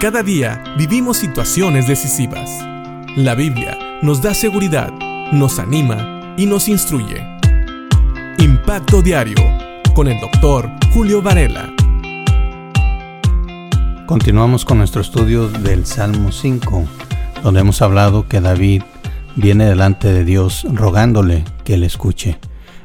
Cada día vivimos situaciones decisivas. La Biblia nos da seguridad, nos anima y nos instruye. Impacto Diario con el doctor Julio Varela. Continuamos con nuestro estudio del Salmo 5, donde hemos hablado que David viene delante de Dios rogándole que le escuche.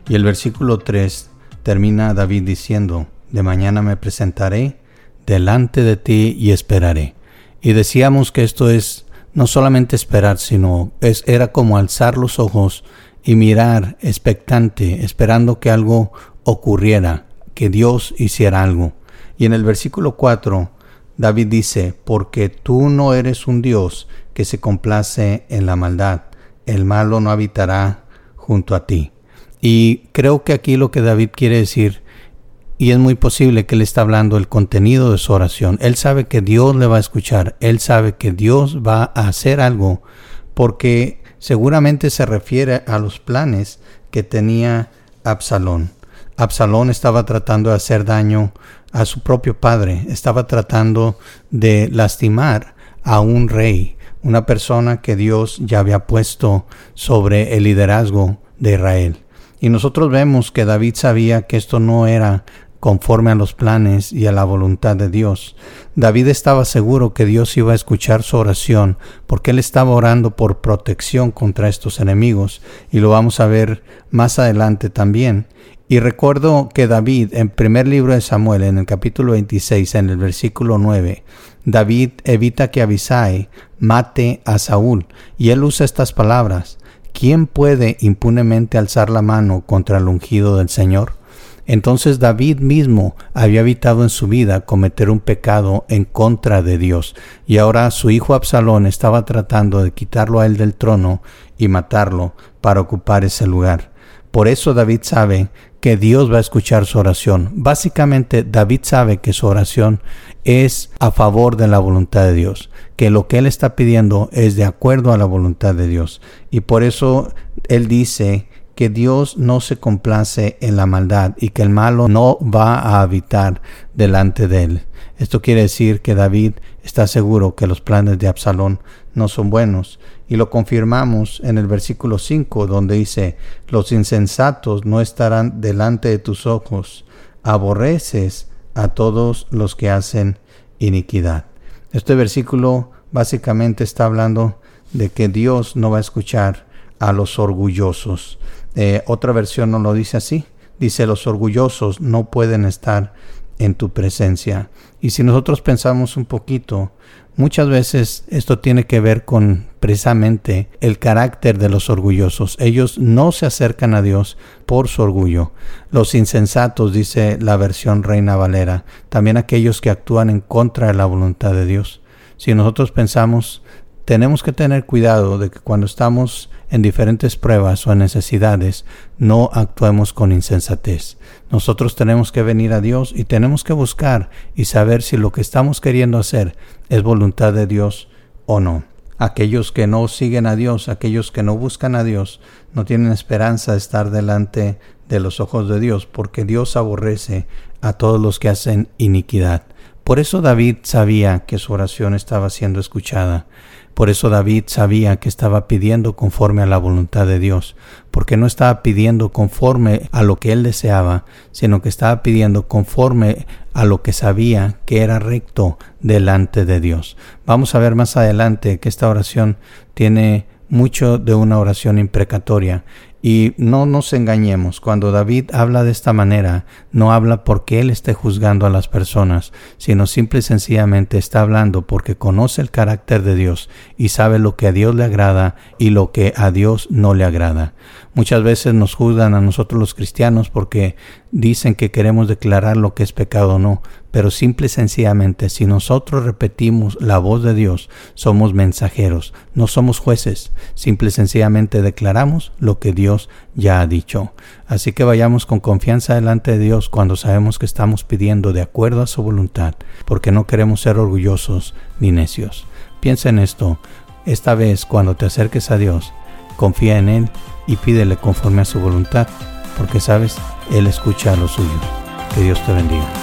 Y el versículo 3 termina David diciendo, de mañana me presentaré delante de ti y esperaré. Y decíamos que esto es no solamente esperar, sino es, era como alzar los ojos y mirar expectante, esperando que algo ocurriera, que Dios hiciera algo. Y en el versículo 4, David dice, porque tú no eres un Dios que se complace en la maldad, el malo no habitará junto a ti. Y creo que aquí lo que David quiere decir y es muy posible que él está hablando el contenido de su oración. Él sabe que Dios le va a escuchar, él sabe que Dios va a hacer algo porque seguramente se refiere a los planes que tenía Absalón. Absalón estaba tratando de hacer daño a su propio padre, estaba tratando de lastimar a un rey, una persona que Dios ya había puesto sobre el liderazgo de Israel. Y nosotros vemos que David sabía que esto no era conforme a los planes y a la voluntad de Dios. David estaba seguro que Dios iba a escuchar su oración porque él estaba orando por protección contra estos enemigos y lo vamos a ver más adelante también. Y recuerdo que David, en primer libro de Samuel, en el capítulo 26, en el versículo 9, David evita que Abisai mate a Saúl y él usa estas palabras. ¿Quién puede impunemente alzar la mano contra el ungido del Señor? Entonces David mismo había evitado en su vida cometer un pecado en contra de Dios, y ahora su hijo Absalón estaba tratando de quitarlo a él del trono y matarlo para ocupar ese lugar. Por eso David sabe que Dios va a escuchar su oración. Básicamente David sabe que su oración es a favor de la voluntad de Dios, que lo que él está pidiendo es de acuerdo a la voluntad de Dios. Y por eso él dice que Dios no se complace en la maldad y que el malo no va a habitar delante de él. Esto quiere decir que David está seguro que los planes de Absalón no son buenos y lo confirmamos en el versículo 5 donde dice, los insensatos no estarán delante de tus ojos, aborreces a todos los que hacen iniquidad. Este versículo básicamente está hablando de que Dios no va a escuchar a los orgullosos. Eh, otra versión no lo dice así. Dice, los orgullosos no pueden estar en tu presencia. Y si nosotros pensamos un poquito, muchas veces esto tiene que ver con precisamente el carácter de los orgullosos. Ellos no se acercan a Dios por su orgullo. Los insensatos, dice la versión Reina Valera, también aquellos que actúan en contra de la voluntad de Dios. Si nosotros pensamos tenemos que tener cuidado de que cuando estamos en diferentes pruebas o necesidades no actuemos con insensatez. Nosotros tenemos que venir a Dios y tenemos que buscar y saber si lo que estamos queriendo hacer es voluntad de Dios o no. Aquellos que no siguen a Dios, aquellos que no buscan a Dios, no tienen esperanza de estar delante de los ojos de Dios, porque Dios aborrece a todos los que hacen iniquidad. Por eso David sabía que su oración estaba siendo escuchada. Por eso David sabía que estaba pidiendo conforme a la voluntad de Dios, porque no estaba pidiendo conforme a lo que él deseaba, sino que estaba pidiendo conforme a lo que sabía que era recto delante de Dios. Vamos a ver más adelante que esta oración tiene mucho de una oración imprecatoria y no nos engañemos, cuando David habla de esta manera, no habla porque él esté juzgando a las personas, sino simple y sencillamente está hablando porque conoce el carácter de Dios y sabe lo que a Dios le agrada y lo que a Dios no le agrada. Muchas veces nos juzgan a nosotros los cristianos porque dicen que queremos declarar lo que es pecado o no, pero simple y sencillamente si nosotros repetimos la voz de Dios, somos mensajeros, no somos jueces, simple y sencillamente declaramos lo que Dios ya ha dicho. Así que vayamos con confianza delante de Dios cuando sabemos que estamos pidiendo de acuerdo a su voluntad, porque no queremos ser orgullosos ni necios. Piensa en esto, esta vez cuando te acerques a Dios, confía en Él y pídele conforme a su voluntad, porque sabes, Él escucha a los suyos. Que Dios te bendiga.